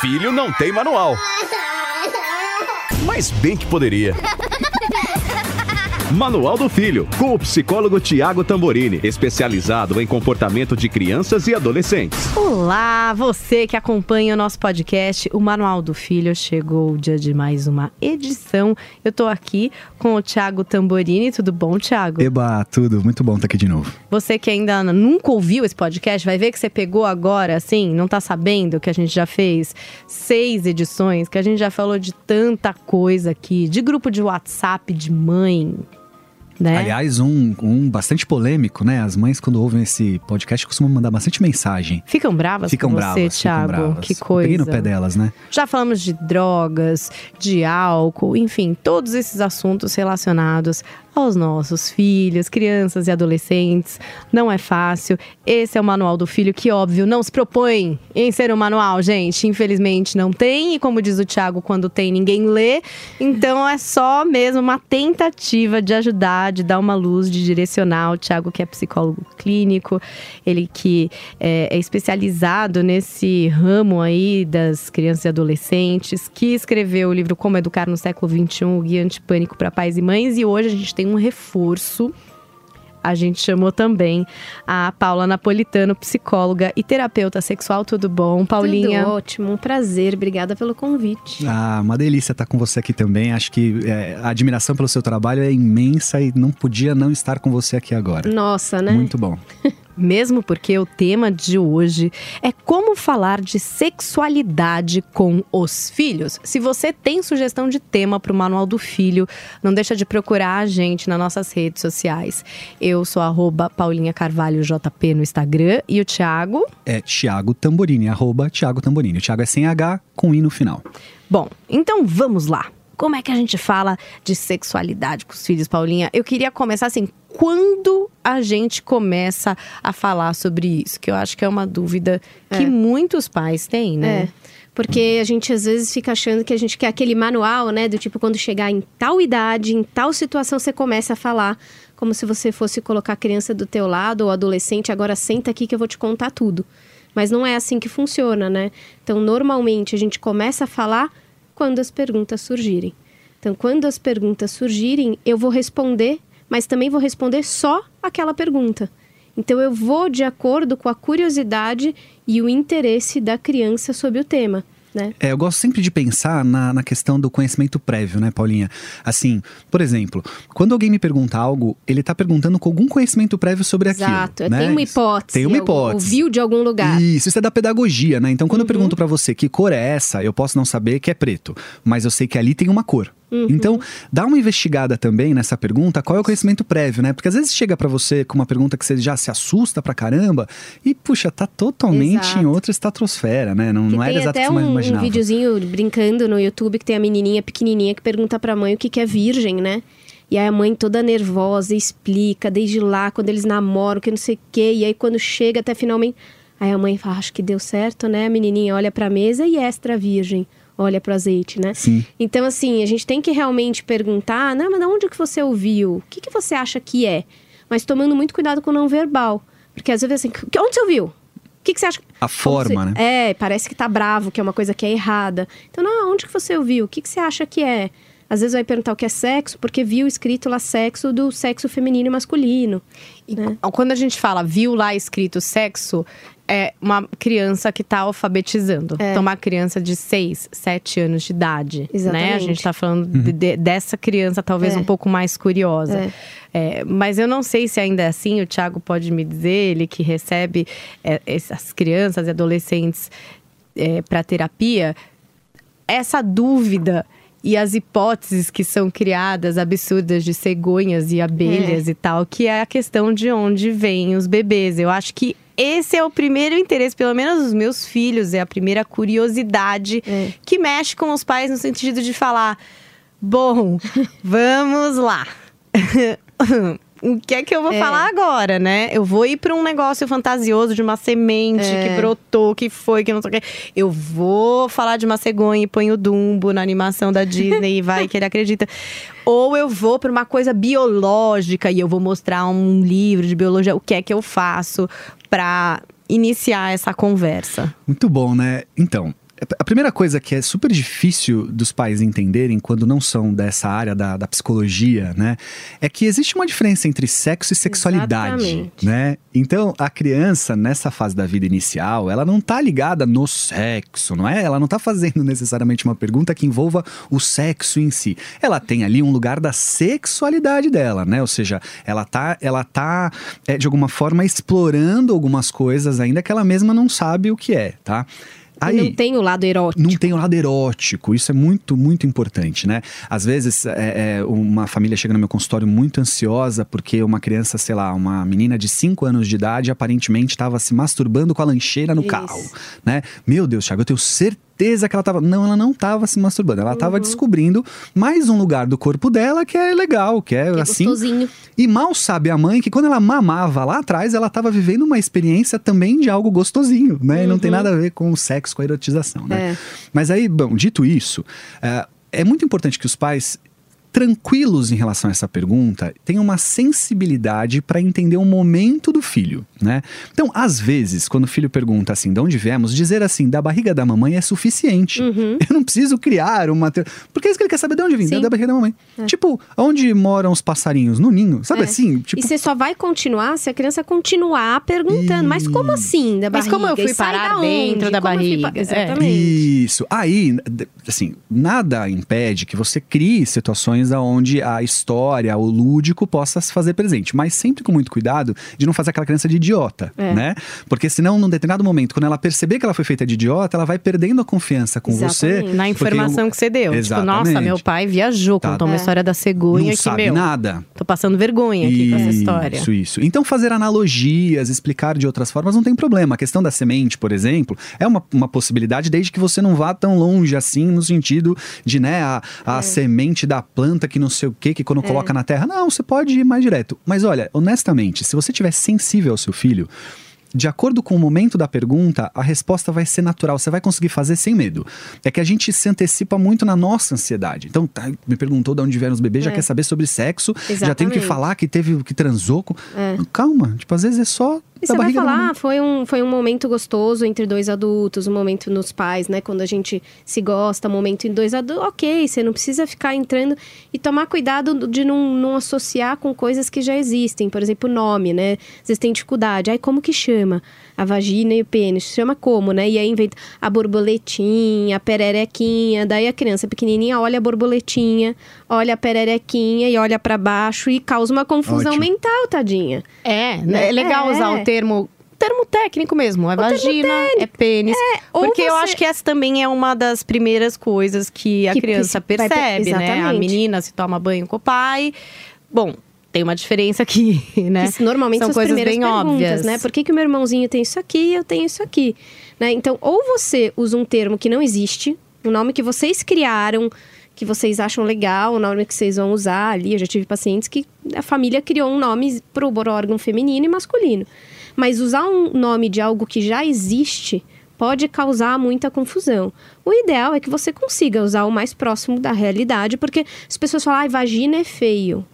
filho não tem manual. Mas bem que poderia. Manual do Filho, com o psicólogo Tiago Tamborini, especializado em comportamento de crianças e adolescentes. Olá, você que acompanha o nosso podcast, o Manual do Filho. Chegou o dia de mais uma edição. Eu tô aqui com o Tiago Tamborini. Tudo bom, Tiago? Eba, tudo. Muito bom estar aqui de novo. Você que ainda nunca ouviu esse podcast, vai ver que você pegou agora, assim, não tá sabendo que a gente já fez seis edições, que a gente já falou de tanta coisa aqui, de grupo de WhatsApp de mãe, né? Aliás, um, um bastante polêmico, né? As mães, quando ouvem esse podcast, costumam mandar bastante mensagem. Ficam bravas ficam com bravas, você, Thiago? Ficam bravas. Que coisa. Peguei no pé delas, né? Já falamos de drogas, de álcool, enfim, todos esses assuntos relacionados aos nossos filhos, crianças e adolescentes. Não é fácil. Esse é o manual do filho que, óbvio, não se propõe em ser um manual, gente. Infelizmente não tem. E como diz o Thiago, quando tem, ninguém lê. Então é só mesmo uma tentativa de ajudar, de dar uma luz, de direcionar. O Thiago, que é psicólogo clínico, ele que é, é especializado nesse ramo aí das crianças e adolescentes, que escreveu o livro Como Educar no Século XXI, o Guia Antipânico para Pais e Mães. E hoje a gente tem um reforço. A gente chamou também a Paula Napolitano, psicóloga e terapeuta sexual. Tudo bom, Paulinha? Tudo ótimo, um prazer. Obrigada pelo convite. Ah, uma delícia estar com você aqui também. Acho que é, a admiração pelo seu trabalho é imensa e não podia não estar com você aqui agora. Nossa, né? Muito bom. Mesmo porque o tema de hoje é como falar de sexualidade com os filhos. Se você tem sugestão de tema para o Manual do Filho, não deixa de procurar a gente nas nossas redes sociais. Eu sou arroba Paulinha Carvalho JP no Instagram e o Thiago. É Thiago Tamborini, arroba Thiago Tamborini. O Thiago é sem H, com I no final. Bom, então vamos lá. Como é que a gente fala de sexualidade com os filhos, Paulinha? Eu queria começar assim, quando a gente começa a falar sobre isso? Que eu acho que é uma dúvida que É. muitos pais têm, né? É. Porque a gente às vezes fica achando que a gente quer aquele manual, né? Do tipo, quando chegar em tal idade, em tal situação, você começa a falar como se você fosse colocar a criança do teu lado ou adolescente, agora senta aqui que eu vou te contar tudo. Mas não é assim que funciona, né? Então, normalmente a gente começa a falar quando as perguntas surgirem. Então, quando as perguntas surgirem, eu vou responder, mas também vou responder só aquela pergunta. Então, eu vou de acordo com a curiosidade e o interesse da criança sobre o tema. Né? É, eu gosto sempre de pensar na, na questão do conhecimento prévio, né, Paulinha? Assim, por exemplo, quando alguém me pergunta algo, ele tá perguntando com algum conhecimento prévio sobre aquilo. Exato, né? tem uma hipótese. Tem uma hipótese. Ouviu de algum lugar. Isso, isso é da pedagogia, né? Então, quando eu Uhum. pergunto pra você que cor é essa, eu posso não saber que é preto, mas eu sei que ali tem uma cor. Uhum. Então, dá uma investigada também nessa pergunta, qual é o conhecimento prévio, né? Porque às vezes chega pra você com uma pergunta que você já se assusta pra caramba e, puxa, tá totalmente Exato. em outra estratosfera, né? Não, Que não era tem exato o que você um, um imaginava. videozinho brincando no YouTube que tem a menininha pequenininha que pergunta pra mãe o que, que é virgem, né? E aí a mãe toda nervosa explica desde lá, quando eles namoram, que não sei o quê. E aí quando chega até finalmente... Aí a mãe fala, acho que deu certo, né? A menininha olha pra mesa e extra virgem. Olha pro azeite, né? Sim. Então, assim, a gente tem que realmente perguntar, não, mas de onde que você ouviu? O que, que você acha que é? Mas tomando muito cuidado com o não verbal. Porque às vezes assim, "Que- onde você ouviu? O que, que você acha? A forma, Como né? você- É, parece que tá bravo, que é uma coisa que é errada. Então, não, onde que você ouviu? O que, que você acha que é? Às vezes vai perguntar o que é sexo, porque viu escrito lá sexo do sexo feminino e masculino. E né? Quando a gente fala, viu lá escrito sexo, é uma criança que está alfabetizando. É. Então, uma criança de 6, 7 anos de idade. Né? A Exatamente. gente está falando de- de- dessa criança, talvez É. um pouco mais curiosa. É. É, mas eu não sei se ainda é assim, o Thiago pode me dizer, ele que recebe é, essas crianças e adolescentes para terapia, essa dúvida e as hipóteses que são criadas absurdas de cegonhas e abelhas e tal, que é a questão de onde vêm os bebês. Eu acho que esse é o primeiro interesse, pelo menos os meus filhos, é a primeira curiosidade É. que mexe com os pais no sentido de falar: bom, vamos lá. O que é que eu vou É. falar agora, né? Eu vou ir para um negócio fantasioso de uma semente É. que brotou, que foi, que não sei o quê. Eu vou falar de uma cegonha e põe o Dumbo na animação da Disney e vai que ele acredita. Ou eu vou para uma coisa biológica e eu vou mostrar um livro de biologia. O que é que eu faço para iniciar essa conversa? Muito bom, né? Então, a primeira coisa que é super difícil dos pais entenderem quando não são dessa área da, da psicologia, né? É que existe uma diferença entre sexo e sexualidade, Exatamente. né? Então, a criança, nessa fase da vida inicial, ela não tá ligada no sexo, não é? Ela não tá fazendo necessariamente uma pergunta que envolva o sexo em si. Ela tem ali um lugar da sexualidade dela, né? Ou seja, ela tá, ela tá é, de alguma forma explorando algumas coisas ainda que ela mesma não sabe o que é, tá? E não tem o lado erótico. Não tem o lado erótico, isso é muito, muito importante, né? Às vezes, é, é, uma família chega no meu consultório muito ansiosa porque uma criança, sei lá, uma menina de 5 anos de idade aparentemente estava se masturbando com a lancheira no Isso. carro, né? Meu Deus, Thiago, eu tenho certeza que ela tava. Não, ela não estava se masturbando, ela Uhum. estava descobrindo mais um lugar do corpo dela que é legal, que é, Que é assim. gostosinho. E mal sabe a mãe que quando ela mamava lá atrás, ela estava vivendo uma experiência também de algo gostosinho, né? E não tem nada a ver com o sexo, com a erotização, né? Uhum. É. Mas aí, bom, dito isso, é, é muito importante que os pais tranquilos em relação a essa pergunta tenham uma sensibilidade para entender o momento do filho, né? Então, às vezes, quando o filho pergunta assim, de onde viemos, dizer assim, da barriga da mamãe é suficiente. Eu não preciso criar uma... Porque é isso que ele quer saber de onde vim, Sim. da barriga da mamãe. Tipo, onde moram os passarinhos? No ninho, sabe É. assim? Tipo, E você só vai continuar se a criança continuar perguntando. Mas como assim da Mas barriga? como eu fui E parar da dentro da Como eu fui barriga? É. Exatamente. Isso. Aí, assim, nada impede que você crie situações onde a história, o lúdico possa se fazer presente, mas sempre com muito cuidado de não fazer aquela criança de idiota, É. né? Porque senão, num determinado momento, quando ela perceber que ela foi feita de idiota, ela vai perdendo a confiança com Exatamente. você. Na informação eu- que você deu. Tipo, nossa, Exatamente. meu pai viajou, Tá. contou uma É. história da cegonha não que, sabe meu, nada. tô passando vergonha aqui com essa história. Isso, isso. Então, fazer analogias, explicar de outras formas não tem problema. A questão da semente, por exemplo, é uma, uma possibilidade desde que você não vá tão longe assim, no sentido de, né, a, a semente da planta que não sei o que, que quando coloca na terra. Não, você pode ir mais direto. Mas olha, honestamente, se você tiver sensível ao seu filho. De acordo com o momento da pergunta, a resposta vai ser natural, você vai conseguir fazer sem medo. É que a gente se antecipa muito na nossa ansiedade. Então, tá, me perguntou de onde vieram os bebês, já É. quer saber sobre sexo, já tem que Exatamente. falar que teve que transou. É. Calma, tipo, às vezes é só E você vai falar, ah, foi um, foi um momento gostoso entre dois adultos, um momento nos pais, né? Quando a gente se gosta, um momento em dois adultos, ok, você não precisa ficar entrando e tomar cuidado de não, não associar com coisas que já existem. Por exemplo, nome, né? Às vezes tem dificuldade. Aí, como que chama? A vagina e o pênis. Chama como, né? E aí inventa a borboletinha, a pererequinha. Daí a criança pequenininha olha a borboletinha, olha a pererequinha e olha pra baixo e causa uma confusão Ótimo. mental, tadinha. É, né? é legal É. usar o termo. Termo técnico mesmo, é termo vagina, é pênis. ou porque eu você- acho que essa também é uma das primeiras coisas que a Que criança vai per- percebe, né? A menina se toma banho com o pai. Bom, tem uma diferença aqui, né? Que normalmente São são, as coisas bem perguntas, óbvias. né? Por que, que o meu irmãozinho tem isso aqui e eu tenho isso aqui? Né? Então, ou você usa um termo que não existe, um nome que vocês criaram, que vocês acham legal, o nome que vocês vão usar ali. Eu já tive pacientes que a família criou um nome para o órgão feminino e masculino. Mas usar um nome de algo que já existe pode causar muita confusão. O ideal é que você consiga usar o mais próximo da realidade, porque as pessoas falam, ai, vagina é feio.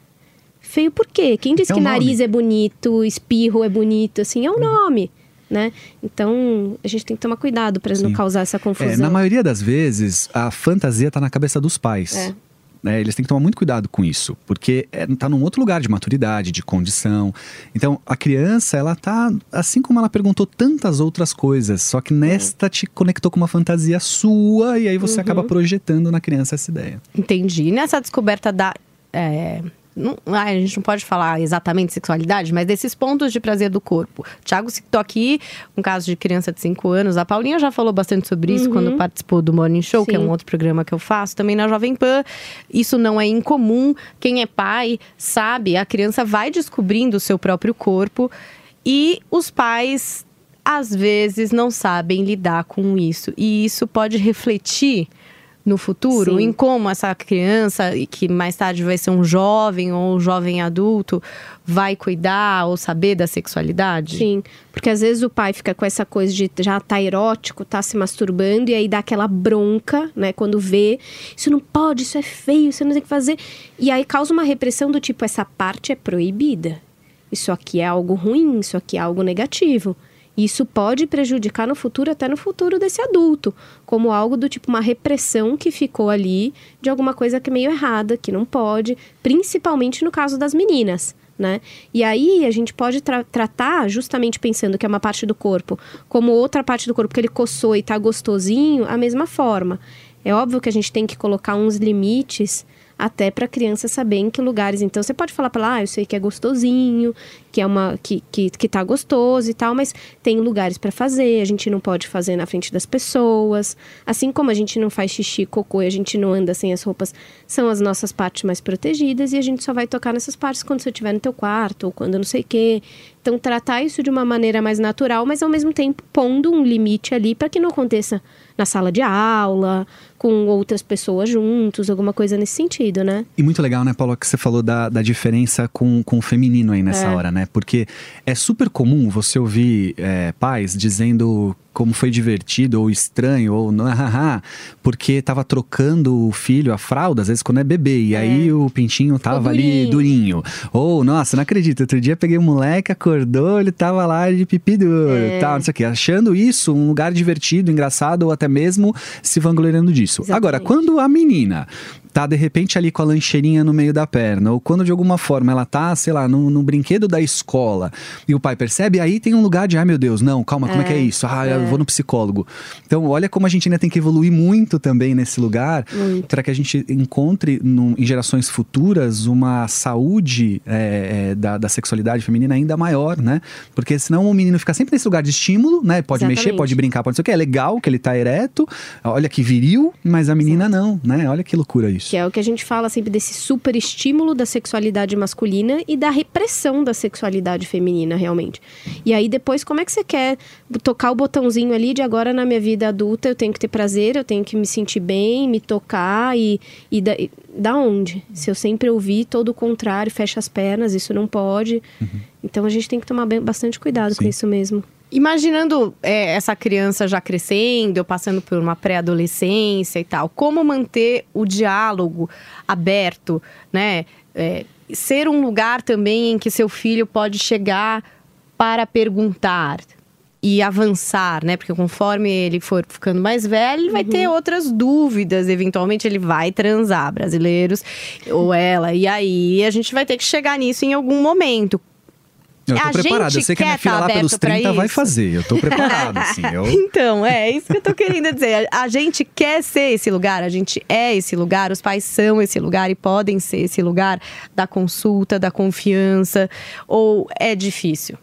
Feio por quê? Quem disse É que o nome. nariz é bonito, espirro é bonito, assim, é o nome, né? Então, a gente tem que tomar cuidado para não causar essa É, confusão. na maioria das vezes, a fantasia tá na cabeça dos pais. É. né? eles têm que tomar muito cuidado com isso, porque é, tá num outro lugar de maturidade, de condição. Então, a criança, ela tá, assim como ela perguntou tantas outras coisas, só que nesta te conectou com uma fantasia sua e aí você acaba projetando na criança essa ideia. Entendi. E nessa descoberta da. é, não- a gente não pode falar exatamente sexualidade, mas desses pontos de prazer do corpo. O Thiago citou aqui um caso de criança de 5 anos. A Paulinha já falou bastante sobre isso quando participou do Morning Show, que é Sim. um outro programa que eu faço, também na Jovem Pan. Isso não é incomum. Quem é pai sabe, a criança vai descobrindo o seu próprio corpo e os pais às vezes não sabem lidar com isso. E isso pode refletir no futuro, Sim. em como essa criança, que mais tarde vai ser um jovem ou um jovem adulto, vai cuidar ou saber da sexualidade? Sim, porque às vezes o pai fica com essa coisa de já tá erótico, tá se masturbando, e aí dá aquela bronca, né? Quando vê, isso não pode, isso é feio, você não tem que fazer. E aí causa uma repressão do tipo, essa parte é proibida. Isso aqui é algo ruim, isso aqui é algo negativo. Isso pode prejudicar no futuro, até no futuro desse adulto, como algo do tipo uma repressão que ficou ali de alguma coisa que é meio errada, que não pode, principalmente no caso das meninas. Né? E aí a gente pode tra tratar, justamente pensando que é uma parte do corpo, como outra parte do corpo que ele coçou e tá gostosinho, a mesma forma. É óbvio que a gente tem que colocar uns limites até para a criança saber em que lugares. Então você pode falar para ela, ah, eu sei que é gostosinho, que é uma que que, que tá gostoso e tal, mas tem lugares para fazer, a gente não pode fazer na frente das pessoas. Assim como a gente não faz xixi, cocô e a gente não anda sem as roupas, são as nossas partes mais protegidas e a gente só vai tocar nessas partes quando você estiver no teu quarto ou quando não sei o quê. Então tratar isso de uma maneira mais natural, mas ao mesmo tempo pondo um limite ali para que não aconteça na sala de aula, com outras pessoas juntos, alguma coisa nesse sentido, né? E muito legal, né, Paulo, que você falou da, da diferença com, com o feminino aí nessa É. hora, né? Porque é super comum você ouvir é, pais dizendo como foi divertido ou estranho ou não, haha, porque tava trocando o filho, a fralda, às vezes quando é bebê, e aí o pintinho tava ali durinho. durinho. Ou, nossa, não acredito, outro dia peguei um moleque, acordou, ele tava lá de pipi duro, É. tal, não sei o quê, achando isso um lugar divertido, engraçado ou até mesmo se vangloriando disso. Agora, Exatamente. quando a menina tá de repente ali com a lancheirinha no meio da perna, ou quando de alguma forma ela tá, sei lá, no, no brinquedo da escola e o pai percebe, aí tem um lugar de, ai meu Deus, não, calma, como é que é isso? Ah, eu vou no psicólogo. Então, olha como a gente ainda tem que evoluir muito também nesse lugar para que a gente encontre num- em gerações futuras uma saúde é, é, da, da sexualidade feminina ainda maior, né? Porque senão o menino fica sempre nesse lugar de estímulo, né? Pode mexer, Exatamente. pode brincar, pode não sei o que. É legal que ele tá ereto, olha que viril, mas a menina não, né? Olha que loucura isso. Que é o que a gente fala sempre desse super estímulo da sexualidade masculina e da repressão da sexualidade feminina, realmente. E aí depois, como é que você quer tocar o botãozinho ali de agora na minha vida adulta eu tenho que ter prazer, eu tenho que me sentir bem, me tocar e, e da, e da onde? Se eu sempre ouvir todo o contrário, fecha as pernas, isso não pode. Então a gente tem que tomar bastante cuidado com Sim. isso mesmo. Imaginando é, essa criança já crescendo, eu passando por uma pré-adolescência e tal, como manter o diálogo aberto, né? É, ser um lugar também em que seu filho pode chegar para perguntar e avançar, né? Porque conforme ele for ficando mais velho, ele vai ter outras dúvidas. Eventualmente ele vai transar, brasileiros ou ela. E aí a gente vai ter que chegar nisso em algum momento. Eu tô a preparado, eu gente sei que a minha filha tá lá pelos aberto pra 30 vai fazer. Eu tô preparado, assim. Eu... Então, é isso que eu tô querendo dizer. A gente quer ser esse lugar, a gente é esse lugar, os pais são esse lugar e podem ser esse lugar da consulta, da confiança, ou é difícil?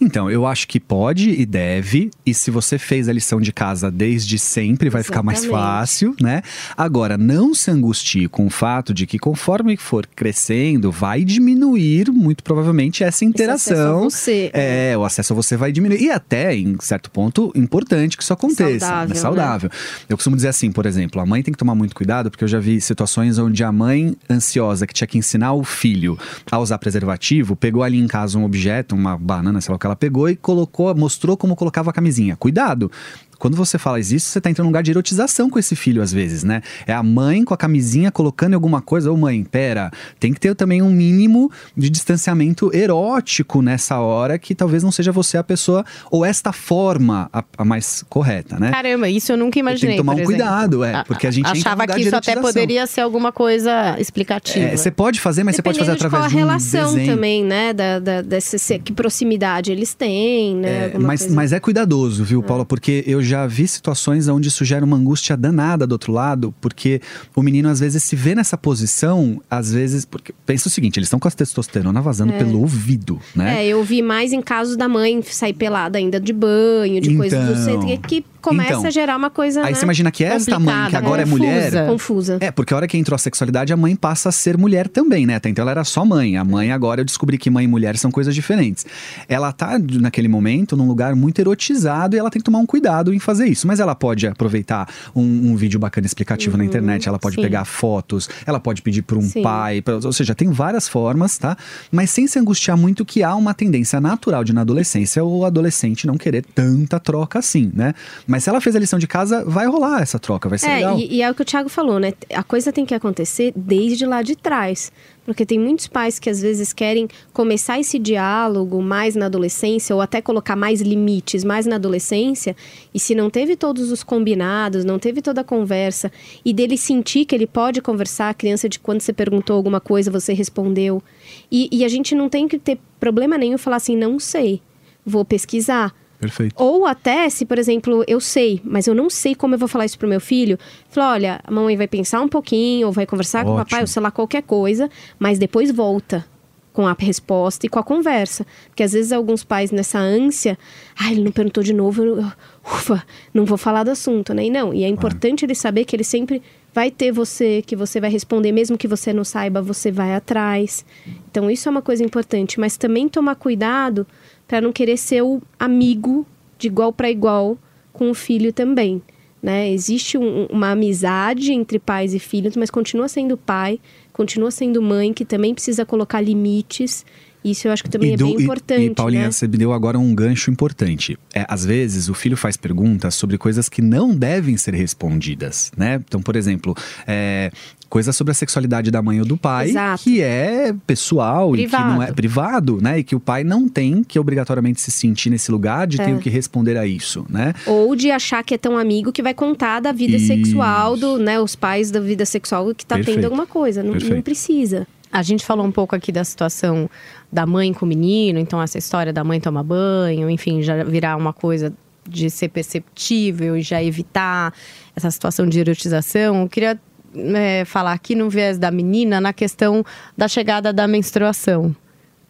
Então, eu acho que pode e deve, e se você fez a lição de casa desde sempre, vai ficar mais Exatamente. fácil, né? Agora, não se angustie com o fato de que conforme for crescendo, vai diminuir, muito provavelmente, essa Esse acesso a interação. você. É, o acesso a você vai diminuir. E até, em certo ponto, importante que isso aconteça. Saudável, né? né? Saudável. Eu costumo dizer assim, por exemplo, a mãe tem que tomar muito cuidado, porque eu já vi situações onde a mãe ansiosa, que tinha que ensinar o filho a usar preservativo, pegou ali em casa um objeto, uma banana, sei lá o que ela pegou, e colocou, mostrou como colocava a camisinha. Cuidado! Quando você fala isso, você tá entrando num lugar de erotização com esse filho, às vezes, né? É a mãe com a camisinha colocando alguma coisa. Ô, mãe, pera, tem que ter também um mínimo de distanciamento erótico nessa hora, que talvez não seja você a pessoa, ou esta forma a, a mais correta, né? Caramba, isso eu nunca imaginei. Tem que tomar um exemplo. cuidado, é, A- porque a gente achava que de isso até poderia ser alguma coisa explicativa. É, você pode fazer, mas você pode fazer através de de qual um a relação desenho. também, né? Da, da, desse, se- que proximidade eles têm, né? É, mas, coisa. mas é cuidadoso, viu, Paula? Porque eu já vi situações onde isso gera uma angústia danada do outro lado, porque o menino às vezes se vê nessa posição, às vezes. Porque pensa o seguinte: eles estão com a testosterona vazando pelo ouvido, né? É, eu vi mais em casos da mãe sair pelada ainda de banho, de coisas do Então, centro, que começa então. a gerar uma coisa. Aí né, você imagina que esta mãe, que complicada, agora é confusa. mulher. confusa. É, porque a hora que entrou a sexualidade, a mãe passa a ser mulher também, né? Até então ela era só mãe. A mãe agora eu descobri que mãe e mulher são coisas diferentes. Ela tá, naquele momento, num lugar muito erotizado e ela tem que tomar um cuidado em fazer isso. Mas ela pode aproveitar um, um vídeo bacana explicativo na internet, ela pode sim. pegar fotos, ela pode pedir para um Sim. pai, pra- ou seja, tem várias formas, tá? Mas sem se angustiar muito que há uma tendência natural de na adolescência o adolescente não querer tanta troca assim, né? Mas se ela fez a lição de casa, vai rolar essa troca, vai ser é, legal. E, e é o que o Thiago falou, né? A coisa tem que acontecer desde lá de trás. Porque tem muitos pais que às vezes querem começar esse diálogo mais na adolescência, ou até colocar mais limites mais na adolescência, e se não teve todos os combinados, não teve toda a conversa, e dele sentir que ele pode conversar, a criança de quando você perguntou alguma coisa, você respondeu. E, e a gente não tem que ter problema nenhum falar assim, não sei, vou pesquisar. Perfeito. Ou até, se, por exemplo, eu sei, mas eu não sei como eu vou falar isso pro meu filho, fala, olha, a mamãe vai pensar um pouquinho, ou vai conversar com o papai, Ótimo. ou sei lá, qualquer coisa, mas depois volta com a resposta e com a conversa. Porque às vezes alguns pais nessa ânsia, ah, ele não perguntou de novo, eu, ufa, não vou falar do assunto, né? E não, e é importante ele saber que ele sempre vai ter você, que você vai responder, mesmo que você não saiba, você vai atrás. Então isso é uma coisa importante, mas também tomar cuidado para não querer ser o amigo de igual para igual com o filho também. Né? Existe um- uma amizade entre pais e filhos, mas continua sendo pai, continua sendo mãe, que também precisa colocar limites. Isso eu acho que também é bem importante. E, Paulinha, né? você me deu agora um gancho importante. É, às vezes, o filho faz perguntas sobre coisas que não devem ser respondidas, né? Então, por exemplo, é, coisas sobre a sexualidade da mãe ou do pai, Exato. que é pessoal e que não é Privado. privado, né? E que o pai não tem que obrigatoriamente se sentir nesse lugar de É. ter que responder a isso, né? Ou de achar que é tão amigo que vai contar da vida Isso. sexual, do, né? Os pais da vida sexual que tá Perfeito. tendo alguma coisa. Não, não precisa. A gente falou um pouco aqui da situação da mãe com o menino, então essa história da mãe tomar banho, enfim, já virar uma coisa de ser perceptível e já evitar essa situação de erotização. Eu queria é, falar aqui no viés da menina na questão da chegada da menstruação.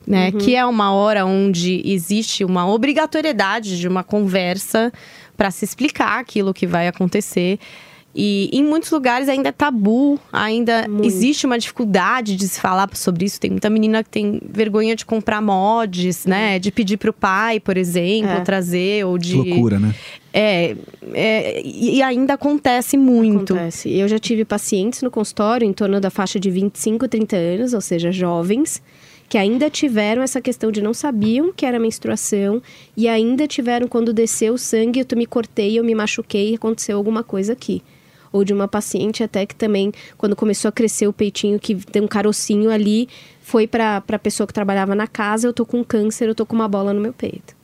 Né, Que é uma hora onde existe uma obrigatoriedade de uma conversa para se explicar aquilo que vai acontecer. E em muitos lugares ainda é tabu, ainda Muito. existe uma dificuldade de se falar sobre isso. Tem muita menina que tem vergonha de comprar mods, né? De pedir pro pai, por exemplo, É. trazer, ou de. Que loucura, né? É, é, e ainda acontece muito. Acontece. Eu já tive pacientes no consultório em torno da faixa de 25, 30 anos, ou seja, jovens, que ainda tiveram essa questão de não sabiam que era menstruação e ainda tiveram quando desceu o sangue, eu me cortei, eu me machuquei e aconteceu alguma coisa aqui. Ou de uma paciente até que também, quando começou a crescer o peitinho, que tem um carocinho ali, foi para a pessoa que trabalhava na casa, eu tô com câncer, eu tô com uma bola no meu peito.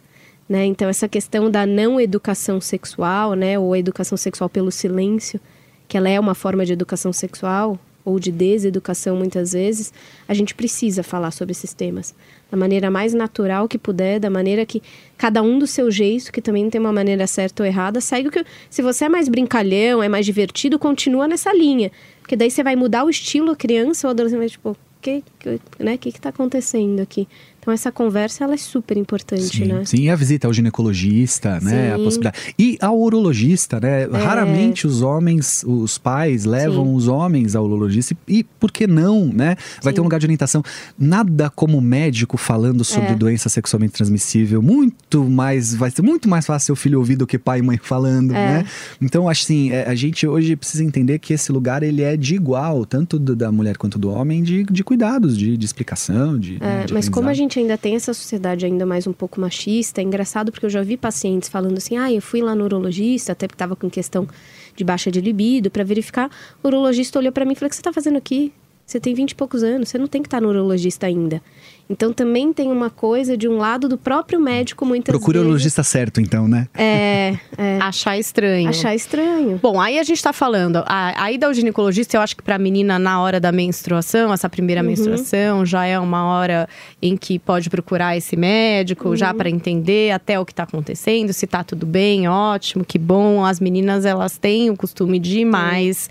Né? Então, essa questão da não educação sexual, né? ou educação sexual pelo silêncio, que ela é uma forma de educação sexual, ou de deseducação muitas vezes, a gente precisa falar sobre esses temas. Da maneira mais natural que puder, da maneira que cada um do seu jeito, que também não tem uma maneira certa ou errada, segue o que. Se você é mais brincalhão, é mais divertido, continua nessa linha. Porque daí você vai mudar o estilo, a criança ou adolescente tipo, que, que, né, que que tá acontecendo aqui? Então essa conversa ela é super importante, Sim, né? sim, e a visita ao ginecologista, né? A Sim. É. possibilidade. E ao urologista, né? Raramente os homens, os pais levam Sim. os homens ao urologista. E, e por que não, né? Vai Sim. ter um lugar de orientação. Nada como médico falando sobre É. doença sexualmente transmissível. Muito mais, vai ser muito mais fácil seu filho ouvir do que pai e mãe falando, É. né? Então, acho assim, é, a gente hoje precisa entender que esse lugar ele é de igual, tanto do- da mulher quanto do homem, de, de cuidados, de, de explicação, de. né, É, de mas como a aprendizado. Gente ainda tem essa sociedade ainda mais um pouco machista, é engraçado porque eu já vi pacientes falando assim: ah, eu fui lá no urologista, até porque estava com questão de baixa de libido, para verificar. O urologista olhou para mim e falou: o que você está fazendo aqui? Você tem 20 e poucos anos, você não tem que estar no urologista ainda. Então também tem uma coisa de um lado do próprio médico, muitas Procure o vezes. urologista certo, então, né? É, é Achar estranho. achar estranho. Bom, aí a gente tá falando, a, a ida ao ginecologista, eu acho que pra menina na hora da menstruação, essa primeira Uhum. menstruação, já é uma hora em que pode procurar esse médico, já Uhum. pra entender até o que tá acontecendo, se tá tudo bem, ótimo, que bom. As meninas, elas têm o costume de ir mais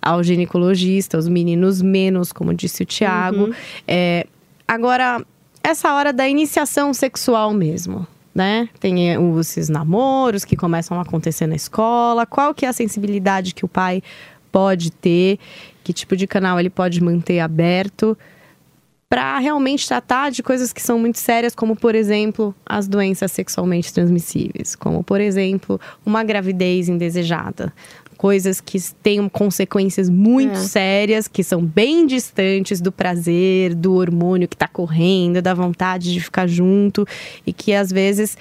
ao ginecologista, os meninos menos, como disse o Tiago. Uhum. É, agora, essa hora da iniciação sexual mesmo, né? Tem eh, os esses namoros que começam a acontecer na escola. Qual que é a sensibilidade que o pai pode ter? Que tipo de canal ele pode manter aberto? para realmente tratar de coisas que são muito sérias, como por exemplo as doenças sexualmente transmissíveis, como por exemplo uma gravidez indesejada. Coisas que têm consequências muito É. sérias, que são bem distantes do prazer, do hormônio que está correndo, da vontade de ficar junto, e que às vezes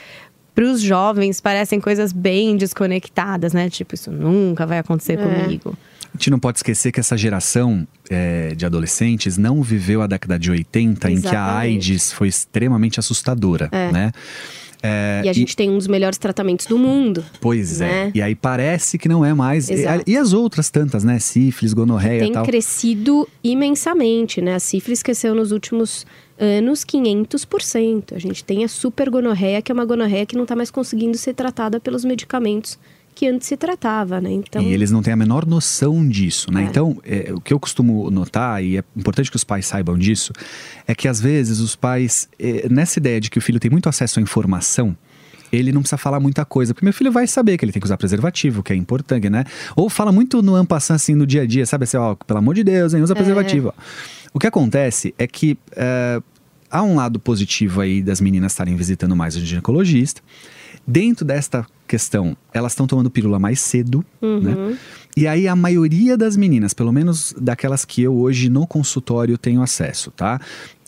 para os jovens parecem coisas bem desconectadas, né? Tipo, isso nunca vai acontecer É. comigo. A gente não pode esquecer que essa geração é, de adolescentes não viveu a década de 80, em que a Exatamente. AIDS foi extremamente assustadora, né? É, E a gente tem um dos melhores tratamentos do mundo. Pois é. né? E aí parece que não é mais. E, e as outras tantas, né? Sífilis, gonorreia e Tem tal. crescido imensamente, né? A sífilis cresceu nos últimos anos 500%. A gente tem a supergonorreia, que é uma gonorreia que não está mais conseguindo ser tratada pelos medicamentos que antes se tratava, né? Então, E eles não têm a menor noção disso, né? É. Então, é, o que eu costumo notar, e é importante que os pais saibam disso, é que às vezes os pais, é, nessa ideia de que o filho tem muito acesso à informação, ele não precisa falar muita coisa, porque meu filho vai saber que ele tem que usar preservativo, que é importante, né? Ou fala muito no ampassant, assim, no dia a dia, sabe assim, ó, pelo amor de Deus, hein, usa preservativo. O que acontece é que é, há um lado positivo aí das meninas estarem visitando mais o ginecologista. Dentro desta questão, elas estão tomando pílula mais cedo, né? E aí a maioria das meninas, pelo menos daquelas que eu hoje no consultório tenho acesso, tá?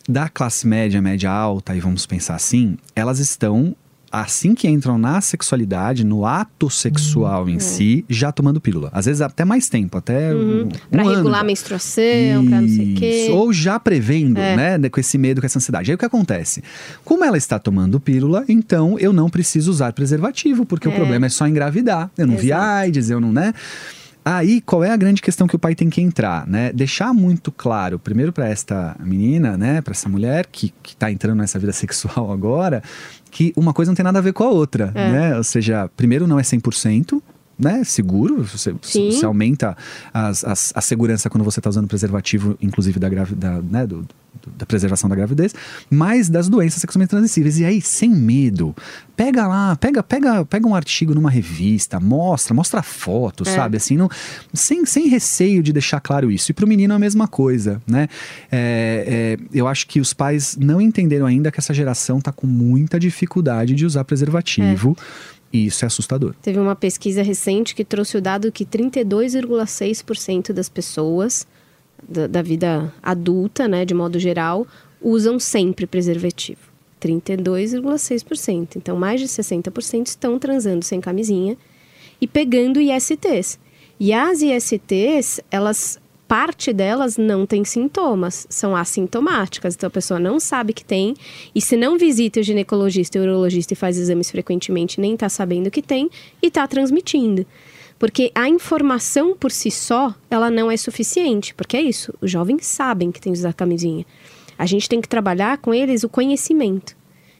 Da classe média, média alta, e vamos pensar assim, elas estão assim que entram na sexualidade, no ato sexual em si, já tomando pílula. Às vezes até mais tempo, até um, para um regular a menstruação, para não sei o quê. Isso, Ou já prevendo, É. né? Com esse medo, com essa ansiedade. Aí o que acontece? Como ela está tomando pílula, então eu não preciso usar preservativo, porque o É. problema é só engravidar. Eu não vi Exato. AIDS, eu não, né? Aí, qual é a grande questão que o pai tem que entrar, né? Deixar muito claro, primeiro para esta menina, né, para essa mulher que, que tá entrando nessa vida sexual agora, que uma coisa não tem nada a ver com a outra, É. né? Ou seja, primeiro não é 100%, né, seguro, você, você aumenta as, as- a segurança quando você está usando preservativo, inclusive da, gravi- da, né, do- do- da preservação da gravidez, mas das doenças sexualmente transmissíveis. E aí, sem medo, pega lá, pega, pega, pega um artigo numa revista, mostra, mostra foto, É. sabe? Assim, não, sem, sem receio de deixar claro isso. E para o menino é a mesma coisa, né? É, é, eu acho que os pais não entenderam ainda que essa geração está com muita dificuldade de usar preservativo. E isso é assustador. Teve uma pesquisa recente que trouxe o dado que 32,6% das pessoas da, da vida adulta, né, de modo geral, usam sempre preservativo. 32,6%. Então, mais de 60% estão transando sem camisinha e pegando ISTs. E as ISTs, elas parte delas não tem sintomas, são assintomáticas. Então a pessoa não sabe que tem e se não visita o ginecologista e o urologista e faz exames frequentemente, nem está sabendo que tem e está transmitindo. Porque a informação por si só, ela não é suficiente, porque é isso, os jovens sabem que tem que usar camisinha. A gente tem que trabalhar com eles o conhecimento,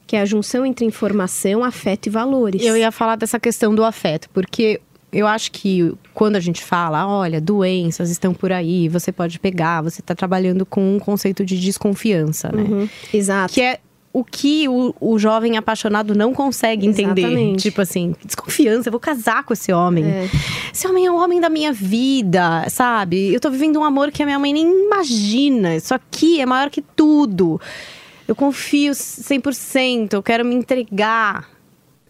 que é a junção entre informação, afeto e valores. Eu ia falar dessa questão do afeto, porque eu acho que quando a gente fala, olha, doenças estão por aí, você pode pegar, você está trabalhando com um conceito de desconfiança, né? Uhum, Exato. Que é o que o, o jovem apaixonado não consegue entender. Exatamente. Tipo assim, desconfiança, eu vou casar com esse homem. É. Esse homem é o homem da minha vida, sabe? Eu tô vivendo um amor que a minha mãe nem imagina. Isso aqui é maior que tudo. Eu confio 100%, eu quero me entregar.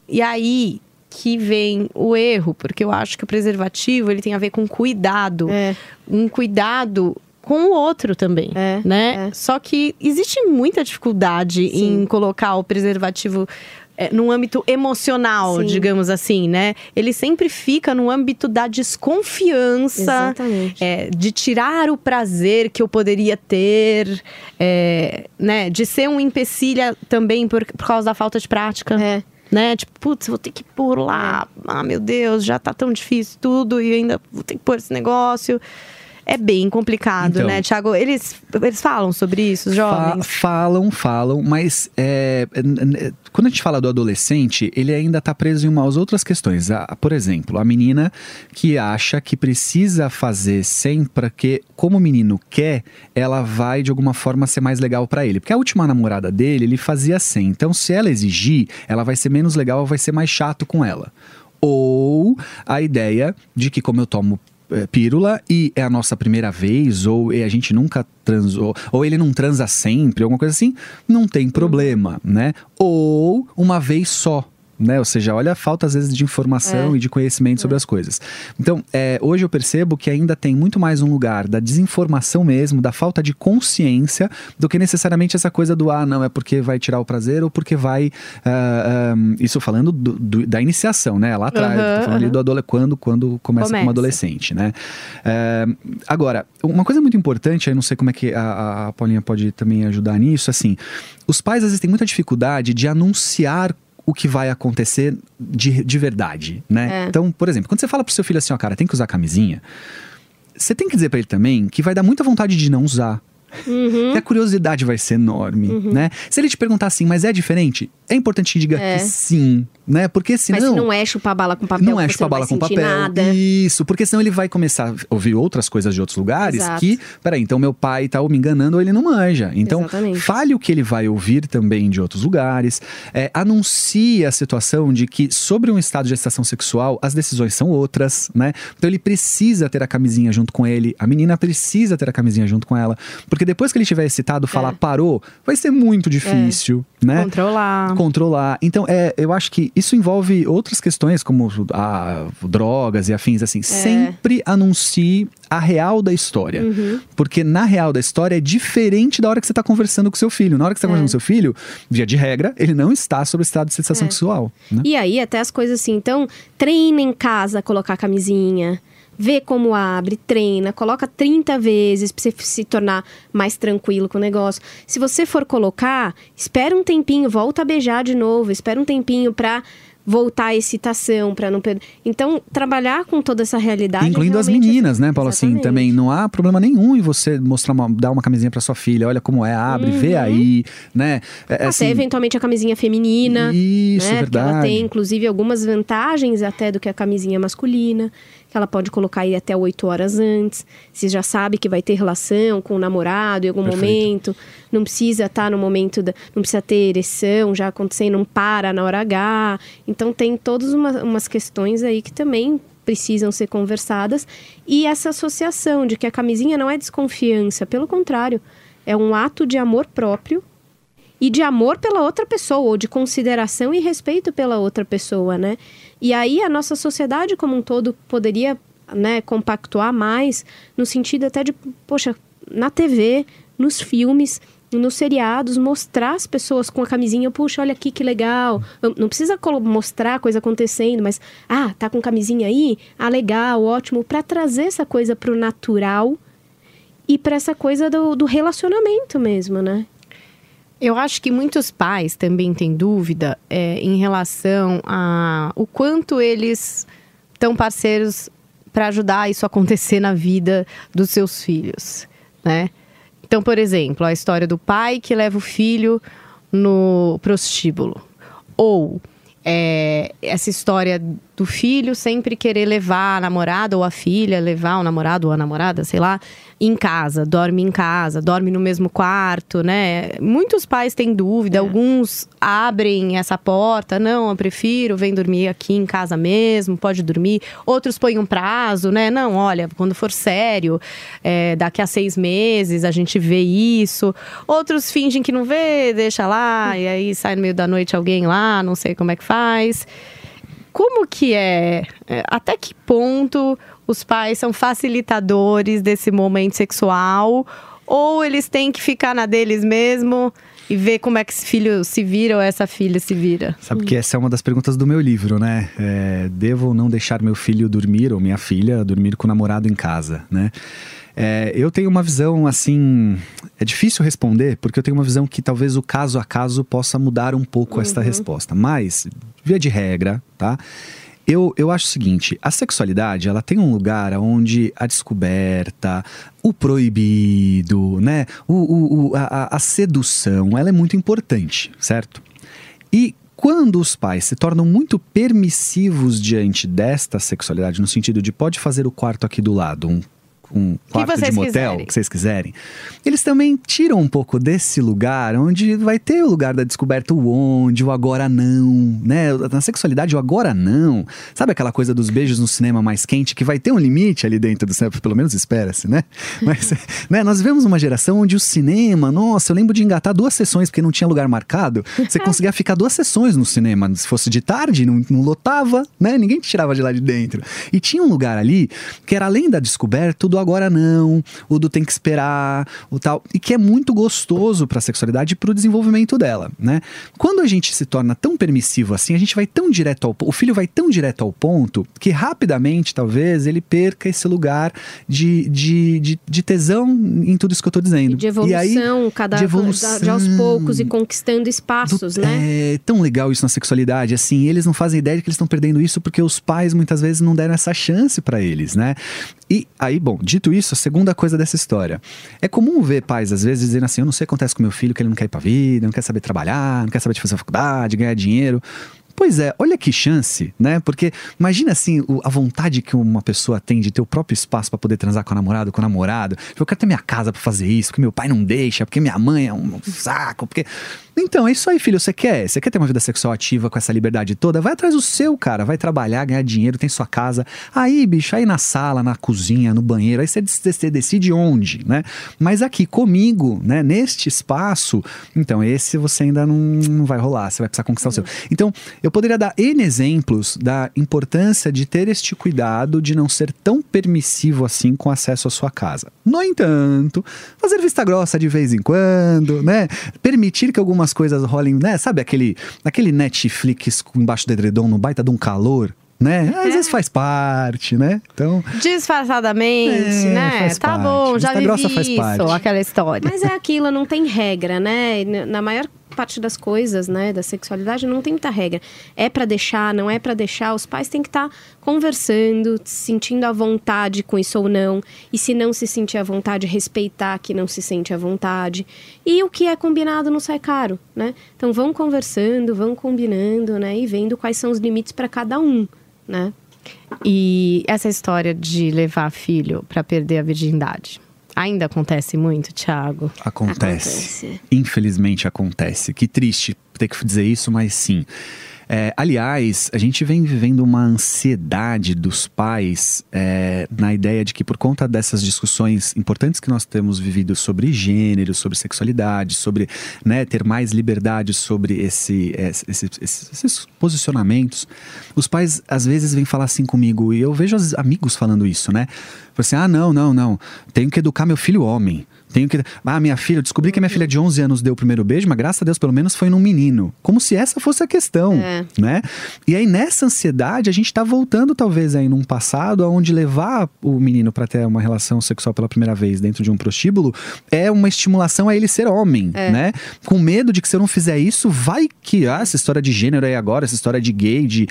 E aí que vem o erro, porque eu acho que o preservativo ele tem a ver com cuidado. É. Um cuidado com o outro também, É, né? é. Só que existe muita dificuldade Sim. em colocar o preservativo é, num âmbito emocional, Sim. digamos assim, né? Ele sempre fica no âmbito da desconfiança, é, de tirar o prazer que eu poderia ter, é, né? De ser um empecilho também por, por causa da falta de prática. É. Né? Tipo, putz, vou ter que pôr lá. Ah, meu Deus, já tá tão difícil tudo e ainda vou ter que pôr esse negócio. É bem complicado, Então. né, Thiago? Eles, eles falam sobre isso, os Fa- jovens? falam, falam, mas é, quando a gente fala do adolescente, ele ainda está preso em umas outras questões. A- por exemplo, a menina que acha que precisa fazer sempre que, como o menino quer, ela vai de alguma forma ser mais legal para ele. Porque a última namorada dele, ele fazia sem. Então, se ela exigir, ela vai ser menos legal, vai ser mais chato com ela. Ou a ideia de que, como eu tomo é, pílula e é a nossa primeira vez, ou e a gente nunca transou, ou ele não transa sempre, alguma coisa assim, não tem problema, né? Ou uma vez só. Né? Ou seja, olha a falta às vezes de informação É. e de conhecimento sobre as coisas. Então, é, hoje eu percebo que ainda tem muito mais um lugar da desinformação mesmo, da falta de consciência, do que necessariamente essa coisa do ah, não, é porque vai tirar o prazer ou porque vai. ah, ah, isso falando do- do- da iniciação, né? Lá atrás, Aham, tô falando ali aham. do adolescente, quando, quando começa, Começa. como adolescente, né? É, agora, uma coisa muito importante, aí não sei como é que a, a Paulinha pode também ajudar nisso, assim, os pais às vezes têm muita dificuldade de anunciar o que vai acontecer de, de verdade, né? É. Então, por exemplo, quando você fala pro seu filho assim, ó, cara, tem que usar camisinha, você tem que dizer pra ele também que vai dar muita vontade de não usar. Uhum. Que a curiosidade vai ser enorme, né? Se ele te perguntar assim, mas é diferente, é importante que diga É. que sim, né? Porque senão Mas se não é chupar bala com papel, não é chupar vai bala com papel. nada. Isso, porque senão ele vai começar a ouvir outras coisas de outros lugares Exato. que, peraí, então meu pai tá me enganando ou ele não manja. Então, Exatamente. fale o que ele vai ouvir também de outros lugares. É, anuncie a situação de que sobre um estado de gestação sexual, as decisões são outras, né? Então ele precisa ter a camisinha junto com ele, a menina precisa ter a camisinha junto com ela, porque depois que ele estiver excitado, falar É. parou, vai ser muito difícil, né? Controlar. Controlar. Então, é, eu acho que isso envolve outras questões, como ah, drogas e afins, assim. Sempre anuncie a real da história. Porque na real da história é diferente da hora que você está conversando com seu filho. Na hora que você está conversando com seu filho, via de regra, ele não está sob estado de sensação sexual. Né? E aí, até as coisas assim. Então, treina em casa a colocar a camisinha. Vê como abre, treina, coloca 30 vezes pra você se tornar mais tranquilo com o negócio. Se você for colocar, espera um tempinho, volta a beijar de novo, espera um tempinho pra voltar a excitação, pra não perder. Então, trabalhar com toda essa realidade. Incluindo as meninas, né, Paulo? Assim, também não há problema nenhum em você mostrar uma, dar uma camisinha para sua filha. Olha como é, abre, vê aí, né? É, Até assim, eventualmente a camisinha feminina. Isso, né? Porque ela verdade. tem, inclusive, algumas vantagens até do que a camisinha masculina. Que ela pode colocar aí até 8 horas antes. Você já sabe que vai ter relação com o namorado em algum Perfeito. momento. Não precisa estar no momento da. Não precisa ter ereção já acontecendo, não para na hora H. Então tem todas uma- umas questões aí que também precisam ser conversadas. E essa associação de que a camisinha não é desconfiança, pelo contrário, é um ato de amor próprio e de amor pela outra pessoa, ou de consideração e respeito pela outra pessoa, né? E aí a nossa sociedade como um todo poderia, né, compactuar mais no sentido até de, poxa, na TV, nos filmes, nos seriados, mostrar as pessoas com a camisinha, puxa, olha aqui que legal. Não- precisa mostrar a coisa acontecendo, mas, ah, tá com camisinha aí? Ah, legal, ótimo. Pra trazer essa coisa pro natural e pra essa coisa do, do relacionamento mesmo, né? Eu acho que muitos pais também têm dúvida é, em relação a o quanto eles estão parceiros para ajudar isso acontecer na vida dos seus filhos, né? Então, por exemplo, a história do pai que leva o filho no prostíbulo. Ou é, essa história do filho sempre querer levar a namorada ou a filha, levar o namorado ou a namorada, sei lá, em casa, dorme em casa, dorme no mesmo quarto, né? Muitos pais têm dúvida, alguns abrem essa porta, não, eu prefiro, vem dormir aqui em casa mesmo, pode dormir. Outros põem um prazo, né? Não, olha, quando for sério, é, daqui a seis meses a gente vê isso. Outros fingem que não vê, deixa lá, e aí sai no meio da noite alguém lá, não sei como é que faz. Como que é? é, Até que ponto os pais são facilitadores desse momento sexual? Ou eles têm que ficar na deles mesmo e ver como é que esse filho se vira ou essa filha se vira? Sabe que essa é uma das perguntas do meu livro, né? É, devo ou não deixar meu filho dormir ou minha filha dormir com o namorado em casa, né? É, eu tenho uma visão assim. É difícil responder, porque eu tenho uma visão que talvez o caso a caso possa mudar um pouco esta resposta. Mas, via de regra, tá? Eu, eu acho o seguinte, a sexualidade, ela tem um lugar onde a descoberta, o proibido, né, o, o, o- a, a- a sedução, ela é muito importante, certo? E quando os pais se tornam muito permissivos diante desta sexualidade, no sentido de pode fazer o quarto aqui do lado, um um quarto de motel, quiserem. que vocês quiserem. Eles também tiram um pouco desse lugar onde vai ter o lugar da descoberta, o onde, o agora não, né? Na sexualidade, o agora não. Sabe aquela coisa dos beijos no cinema mais quente que vai ter um limite ali dentro do cinema, pelo menos espera-se, né? Mas, né, nós vivemos uma geração onde o cinema, nossa, eu lembro de engatar duas sessões porque não tinha lugar marcado. Você conseguia ficar duas sessões no cinema. Se fosse de tarde, não, não lotava, né? Ninguém te tirava de lá de dentro. E tinha um lugar ali que era além da descoberta, do agora não, o do tem que esperar, o tal, e que é muito gostoso para a sexualidade e para o desenvolvimento dela, né? Quando a gente se torna tão permissivo assim, a gente vai tão direto ao o filho vai tão direto ao ponto que rapidamente, talvez, ele perca esse lugar de, de, de, de tesão em tudo isso que eu tô dizendo. De evolução, e aí, cada de evolução. de aos poucos e conquistando espaços, do- né? É tão legal isso na sexualidade, assim, eles não fazem ideia de que eles estão perdendo isso porque os pais muitas vezes não deram essa chance pra eles, né? E aí, bom, dito isso, a segunda coisa dessa história. É comum ver pais, às vezes, dizendo assim: eu não sei o que acontece com meu filho, que ele não quer ir pra vida, não quer saber trabalhar, não quer saber de fazer faculdade, ganhar dinheiro. Pois é, olha que chance, né? Porque imagina assim, o- a vontade que uma pessoa tem de ter o próprio espaço pra poder transar com o namorado, com o namorado. Eu quero ter minha casa pra fazer isso, porque meu pai não deixa, porque minha mãe é um saco, porque. Então, é isso aí, filho. Você quer? Você quer ter uma vida sexual ativa com essa liberdade toda? Vai atrás do seu, cara. Vai trabalhar, ganhar dinheiro, tem sua casa. Aí, bicho, aí na sala, na cozinha, no banheiro, aí você, dec- você decide onde, né? Mas aqui comigo, né? Neste espaço, então esse você ainda não, não vai rolar. Você vai precisar conquistar o seu. Então, eu poderia dar N exemplos da importância de ter este cuidado de não ser tão permissivo assim com acesso à sua casa. No entanto, fazer vista grossa de vez em quando, né? Permitir que algumas coisas rolem, né? Sabe aquele, aquele Netflix com- embaixo do edredom no baita de um calor? Né? Às vezes faz parte, né? Então, Disfarçadamente, É, né? faz Tá parte. bom, já Vista vivi grossa faz isso, parte. aquela história. Mas é aquilo, não tem regra, né? Na maior parte das coisas, né, da sexualidade, não tem muita regra. É pra deixar, não é pra deixar. Os pais têm que estar conversando, sentindo à vontade com isso ou não. E se não se sentir à vontade, respeitar que não se sente à vontade. E o que é combinado não sai caro, né? Então vão conversando, vão combinando, né? E vendo quais são os limites pra cada um, né? E essa história de levar filho pra perder a virgindade. Ainda acontece muito, Thiago? acontece. Acontece. Infelizmente acontece. Que triste ter que dizer isso, mas sim. É, aliás, a gente vem vivendo uma ansiedade dos pais é, na ideia de que, por conta dessas discussões importantes que nós temos vivido sobre gênero, sobre sexualidade, sobre né, ter mais liberdade sobre esse, esse- esse- esses, posicionamentos, os pais às vezes vêm falar assim comigo, e eu vejo os amigos falando isso, né? Assim: ah, não, não, não, tenho que educar meu filho homem. Tenho que. Ah, minha filha, eu descobri que minha filha de 11 anos deu o primeiro beijo, mas graças a Deus, pelo menos foi num menino. Como se essa fosse a questão, É. né? E aí, nessa ansiedade, a gente tá voltando, talvez, aí num passado onde levar o menino para ter uma relação sexual pela primeira vez dentro de um prostíbulo é uma estimulação a ele ser homem, né? Com medo de que se eu não fizer isso, vai que. Ah, essa história de gênero aí agora, essa história de gay, de.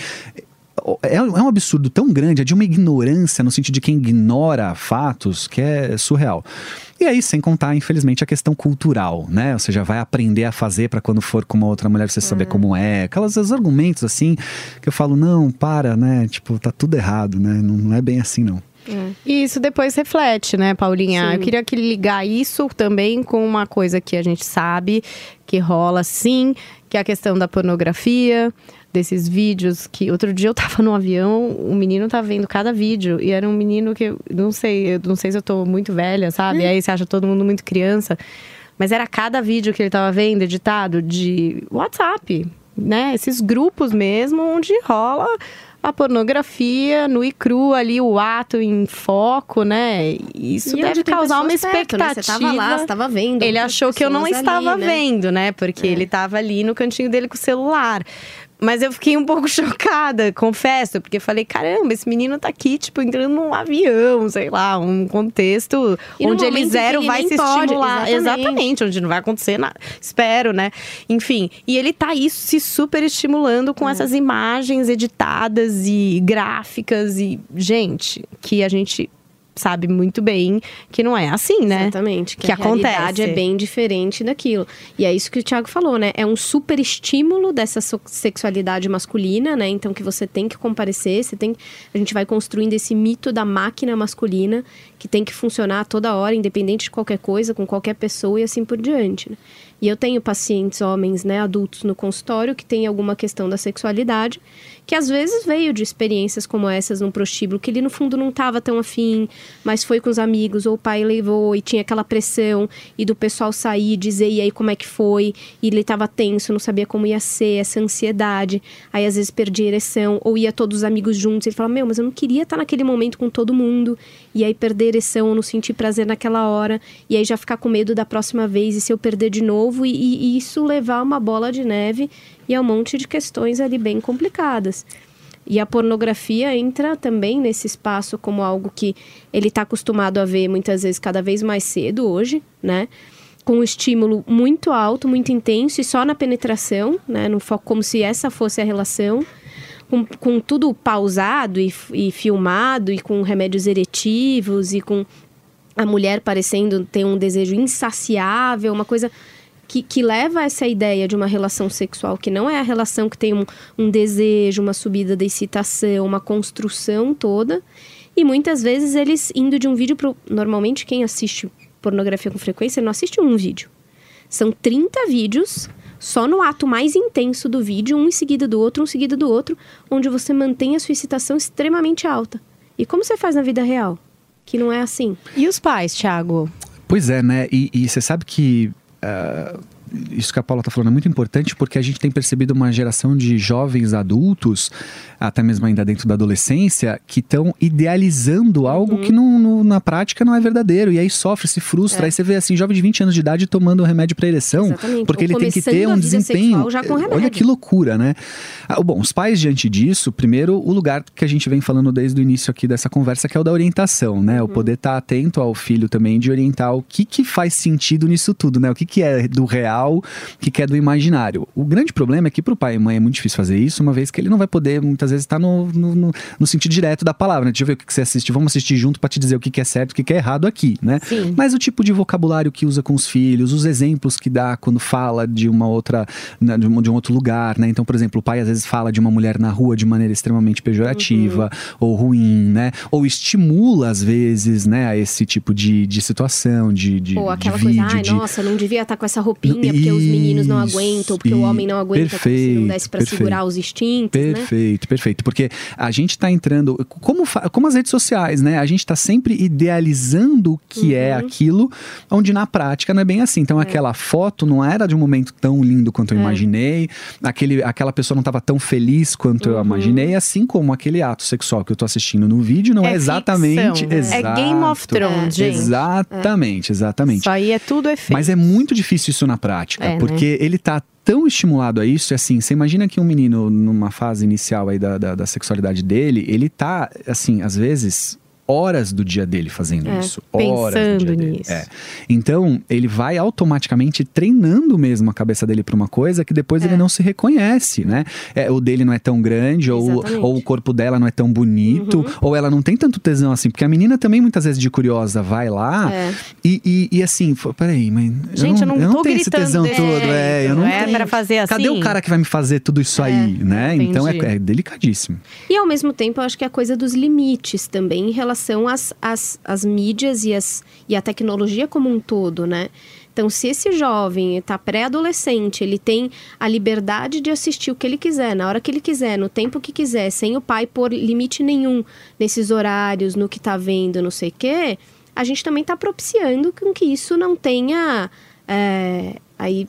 É, é um absurdo tão grande, é de uma ignorância no sentido de quem ignora fatos que é surreal. E aí, sem contar, infelizmente, a questão cultural, né? Ou seja, vai aprender a fazer para quando for com uma outra mulher você saber como é. Aquelas os argumentos assim que eu falo, não, para, né? Tipo, tá tudo errado, né? Não, não é bem assim, não. E isso depois reflete, né, Paulinha? Sim. Eu queria que ligar isso também com uma coisa que a gente sabe que rola sim, que é a questão da pornografia, desses vídeos que outro dia eu tava no avião, o menino tava vendo cada vídeo e era um menino que não sei, eu não sei se eu tô muito velha, sabe? Aí você acha todo mundo muito criança, mas era cada vídeo que ele tava vendo editado de WhatsApp, né? Esses grupos mesmo onde rola a pornografia no e cru ali, o ato em foco, né? Isso E deve causar uma pessoas perto, expectativa. né? Você tava lá, você tava vendo. Ele achou que eu não estava ali, né? vendo, né? Porque ele estava ali no cantinho dele com o celular. Mas eu fiquei um pouco chocada, confesso, porque falei, caramba, esse menino tá aqui, tipo, entrando num avião, sei lá, um contexto E onde ele zero ele vai se pode, estimular. exatamente. onde não vai acontecer nada. Espero, né? Enfim, e ele tá aí se super estimulando com essas imagens editadas e gráficas e, gente, que a gente sabe muito bem que não é assim, né? Exatamente. Que, Que a realidade acontece. é bem diferente daquilo. E é isso que o Thiago falou, né? É um super estímulo dessa sexualidade masculina, né? Então que você tem que comparecer, você tem. A gente vai construindo esse mito da máquina masculina que tem que funcionar toda hora, independente de qualquer coisa, com qualquer pessoa e assim por diante. Né? E eu tenho pacientes, homens, né, adultos no consultório que têm alguma questão da sexualidade, que às vezes veio de experiências como essas no prostíbulo, que ele no fundo não estava tão afim, mas foi com os amigos, ou o pai levou e tinha aquela pressão, e do pessoal sair dizer, e aí como é que foi? E ele estava tenso, não sabia como ia ser, essa ansiedade. Aí às vezes perdia a ereção, ou ia todos os amigos juntos, ele falava, meu, mas eu não queria estar naquele momento com todo mundo, e aí perder a ereção, ou não sentir prazer naquela hora, e aí já ficar com medo da próxima vez, e se eu perder de novo, e, e isso levar uma bola de neve e um monte de questões ali bem complicadas. E a pornografia entra também nesse espaço como algo que ele está acostumado a ver muitas vezes cada vez mais cedo hoje, né? Com um estímulo muito alto, muito intenso e só na penetração, né? No foco como se essa fosse a relação. Com, com tudo pausado e, e filmado e com remédios eretivos e com a mulher parecendo ter um desejo insaciável, uma coisa que, que leva a essa ideia de uma relação sexual que não é a relação que tem um, um desejo, uma subida da excitação, uma construção toda. E muitas vezes eles indo de um vídeo pro. Normalmente, quem assiste pornografia com frequência não assiste um vídeo. São 30 vídeos só no ato mais intenso do vídeo, um em seguida do outro, um em seguida do outro, onde você mantém a sua excitação extremamente alta. E como você faz na vida real? Que não é assim. E os pais, Thiago? Pois é, né? E, e você sabe que ah, isso que a Paula está falando é muito importante porque a gente tem percebido uma geração de jovens adultos, até mesmo ainda dentro da adolescência, que estão idealizando algo Uhum. que não, no- na prática não é verdadeiro. E aí sofre, se frustra. É. Aí você vê assim, jovem de 20 anos de idade tomando remédio para ereção. Exatamente. Porque Ou ele tem que ter um desempenho. Olha que loucura, né? Ah, bom, os pais, diante disso, primeiro, o lugar que a gente vem falando desde o início aqui dessa conversa, que é o da orientação, né? O Uhum. poder estar atento ao filho também, de orientar o que, que faz sentido nisso tudo, né? O que, que é do real, o que, que é do imaginário. O grande problema é que para o pai e mãe é muito difícil fazer isso, uma vez que ele não vai poder, muitas vezes, estar no, no, no- no sentido direto da palavra, né? Deixa eu ver o que, você assiste, vamos assistir junto para te dizer o que, é certo e o que, é errado aqui, né? Sim. Mas o tipo de vocabulário que usa com os filhos, os exemplos que dá quando fala de uma outra, né, de um, de um outro lugar, né? Então, por exemplo, o pai às vezes fala de uma mulher na rua de maneira extremamente pejorativa ou ruim, né? Ou estimula às vezes, né, a esse tipo de, de situação, de, de, Ou aquela de coisa, vídeo, ai, de... nossa, não devia estar com essa roupinha porque os meninos não aguentam, porque o homem não aguenta, como se não perfeito, desse perfeito. segurar os instintos, né? Perfeito, perfeito. Porque a gente está entrando, como, como as redes sociais, né? A gente está sempre idealizando o que é Uhum. aquilo, onde na prática não é bem assim. Então, aquela foto não era de um momento tão lindo quanto eu É. imaginei, aquele, aquela pessoa não estava tão feliz quanto Uhum. eu imaginei, assim como aquele ato sexual que eu tô assistindo no vídeo não é, É exatamente. ficção. É Game of Exato. Thrones, gente. Exatamente, exatamente. Isso aí é tudo efeito. Mas é muito difícil isso na prática, É, né? porque ele tá tão estimulado a isso, assim, você imagina que um menino, numa fase inicial aí da, da, da sexualidade dele, ele tá, assim, às vezes, horas do dia dele fazendo É, isso. Horas do pensando dia dele. nisso. É. Então, ele vai automaticamente treinando mesmo a cabeça dele pra uma coisa que depois ele não se reconhece, né? É, o dele não é tão grande, ou. Uhum. ou o corpo dela não é tão bonito, ou ela não tem tanto tesão assim, porque a menina também, muitas vezes, de curiosa, vai lá É. e, e, e assim, peraí, mas. Gente, eu não, tô tenho esse tesão todo, é, eu não. É tenho. pra fazer assim. Cadê o cara que vai me fazer tudo isso aí, né? Então é, entendi. é delicadíssimo. E ao mesmo tempo, eu acho que é a coisa dos limites também em relação às, às, às mídias e, as, e a tecnologia como um todo, né? Então, se esse jovem está pré-adolescente, ele tem a liberdade de assistir o que ele quiser, na hora que ele quiser, no tempo que quiser, sem o pai pôr limite nenhum nesses horários, no que tá vendo, não sei o quê, a gente também está propiciando com que isso não tenha é, aí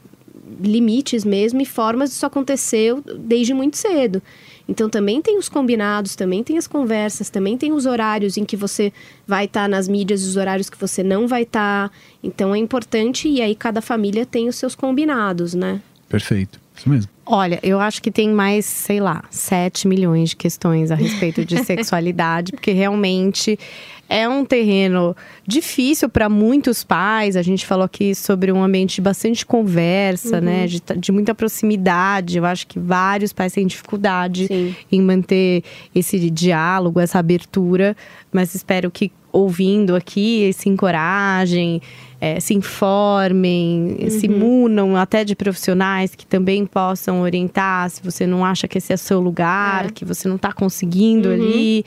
limites mesmo e formas disso acontecer desde muito cedo. Então também tem os combinados, também tem as conversas, também tem os horários em que você vai estar nas mídias e os horários que você não vai estar. Então é importante e aí cada família tem os seus combinados, né? Perfeito. Isso mesmo. Olha, eu acho que tem mais, sei lá, 7 milhões de questões a respeito de sexualidade, porque realmente é um terreno difícil para muitos pais. A gente falou aqui sobre um ambiente de bastante conversa, Uhum. né? De, de muita proximidade. Eu acho que vários pais têm dificuldade Sim. em manter esse diálogo, essa abertura. Mas espero que ouvindo aqui se encorajem, eh, se informem, se Uhum. munam até de profissionais que também possam orientar se você não acha que esse é seu lugar, É. que você não está conseguindo Uhum. ali.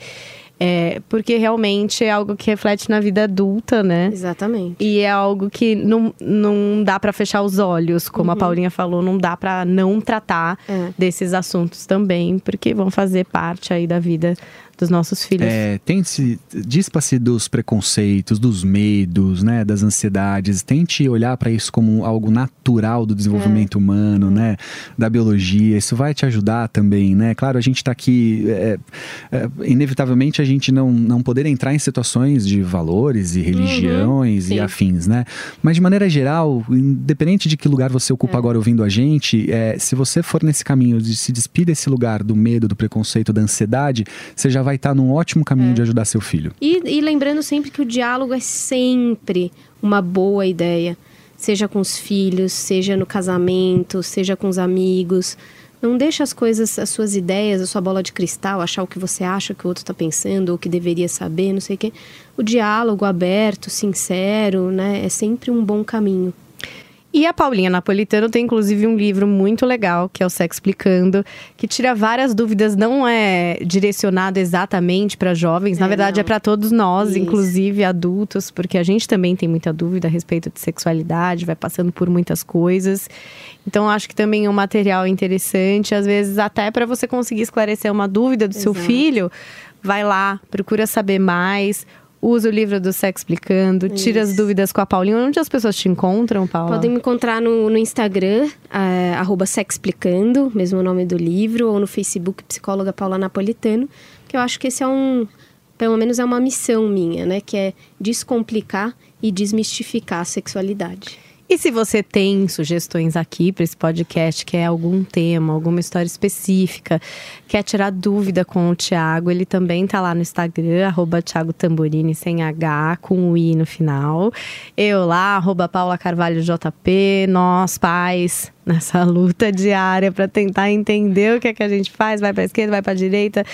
É, porque realmente é algo que reflete na vida adulta, né? Exatamente. E é algo que não, não dá para fechar os olhos, como a Paulinha falou, não dá para não tratar Uhum. É. desses assuntos também, porque vão fazer parte aí da vida dos nossos filhos. É, tente dispa-se dos preconceitos, dos medos, né, das ansiedades. Tente olhar para isso como algo natural do desenvolvimento humano, né, da biologia. Isso vai te ajudar também, né? Claro, a gente está aqui, é, é, inevitavelmente a gente não não poder entrar em situações de valores e religiões e sim. afins, né? Mas de maneira geral, independente de que lugar você ocupa agora ouvindo a gente, é, se você for nesse caminho de se despir desse lugar do medo, do preconceito, da ansiedade, você já vai estar num ótimo caminho de ajudar seu filho. E, e lembrando sempre que o diálogo é sempre uma boa ideia. Seja com os filhos, seja no casamento, seja com os amigos. Não deixa as coisas, as suas ideias, a sua bola de cristal, achar o que você acha que o outro está pensando, ou o que deveria saber, não sei o quê. O diálogo aberto, sincero, né? É sempre um bom caminho. E a Paulinha Napolitano tem inclusive um livro muito legal, que é o Sexo Explicando, que tira várias dúvidas, não é direcionado exatamente para jovens, na É, verdade não. é para todos nós, Isso. inclusive adultos, porque a gente também tem muita dúvida a respeito de sexualidade, vai passando por muitas coisas. Então acho que também é um material interessante, às vezes até para você conseguir esclarecer uma dúvida do seu Exato. filho, vai lá, procura saber mais. Usa o livro do Sexo Explicando, tira as Isso. dúvidas com a Paulinha. Onde as pessoas te encontram, Paula? Podem me encontrar no, no Instagram, é, arroba Sexplicando, mesmo o nome do livro, ou no Facebook Psicóloga Paula Napolitano, que eu acho que esse é um, pelo menos é uma missão minha, né? Que é descomplicar e desmistificar a sexualidade. E se você tem sugestões aqui para esse podcast, quer algum tema, alguma história específica, quer tirar dúvida com o Thiago, ele também tá lá no Instagram, arroba sem H, com o I no final. Eu lá, arroba Paula Carvalho JP, nós pais, nessa luta diária para tentar entender o que é que a gente faz, vai para esquerda, vai para direita,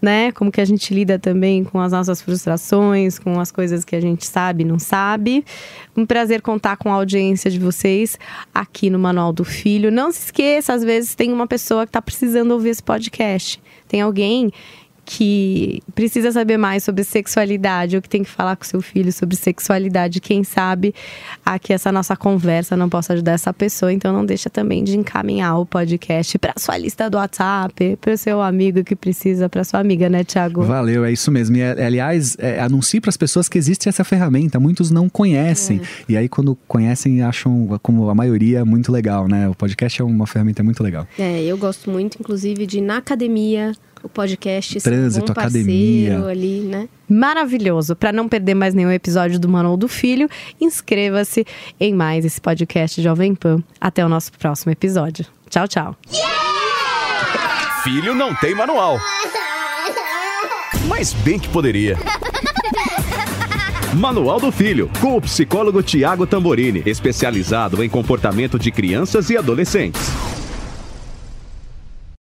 né? Como que a gente lida também com as nossas frustrações, com as coisas que a gente sabe não sabe. Um prazer contar com a audiência de vocês aqui no Manual do Filho. Não se esqueça, às vezes tem uma pessoa que está precisando ouvir esse podcast. Tem alguém que precisa saber mais sobre sexualidade ou que tem que falar com seu filho sobre sexualidade, quem sabe aqui essa nossa conversa não possa ajudar essa pessoa, então não deixa também de encaminhar o podcast para sua lista do WhatsApp, para o seu amigo que precisa, para sua amiga, né, Thiago? Valeu, é isso mesmo. E, é, aliás, é, anuncie para as pessoas que existe essa ferramenta. Muitos não conhecem. E aí, quando conhecem, acham, como a maioria, muito legal, né? O podcast é uma ferramenta muito legal. É, eu gosto muito, inclusive, de ir na academia, o podcast Trânsito, um academia. ali, né? Maravilhoso. Para não perder mais nenhum episódio do Manual do Filho, inscreva-se em mais esse podcast Jovem Pan. Até o nosso próximo episódio. Tchau, tchau. Filho não tem manual. Mas bem que poderia. Manual do Filho, com o psicólogo Tiago Tamborini, especializado em comportamento de crianças e adolescentes.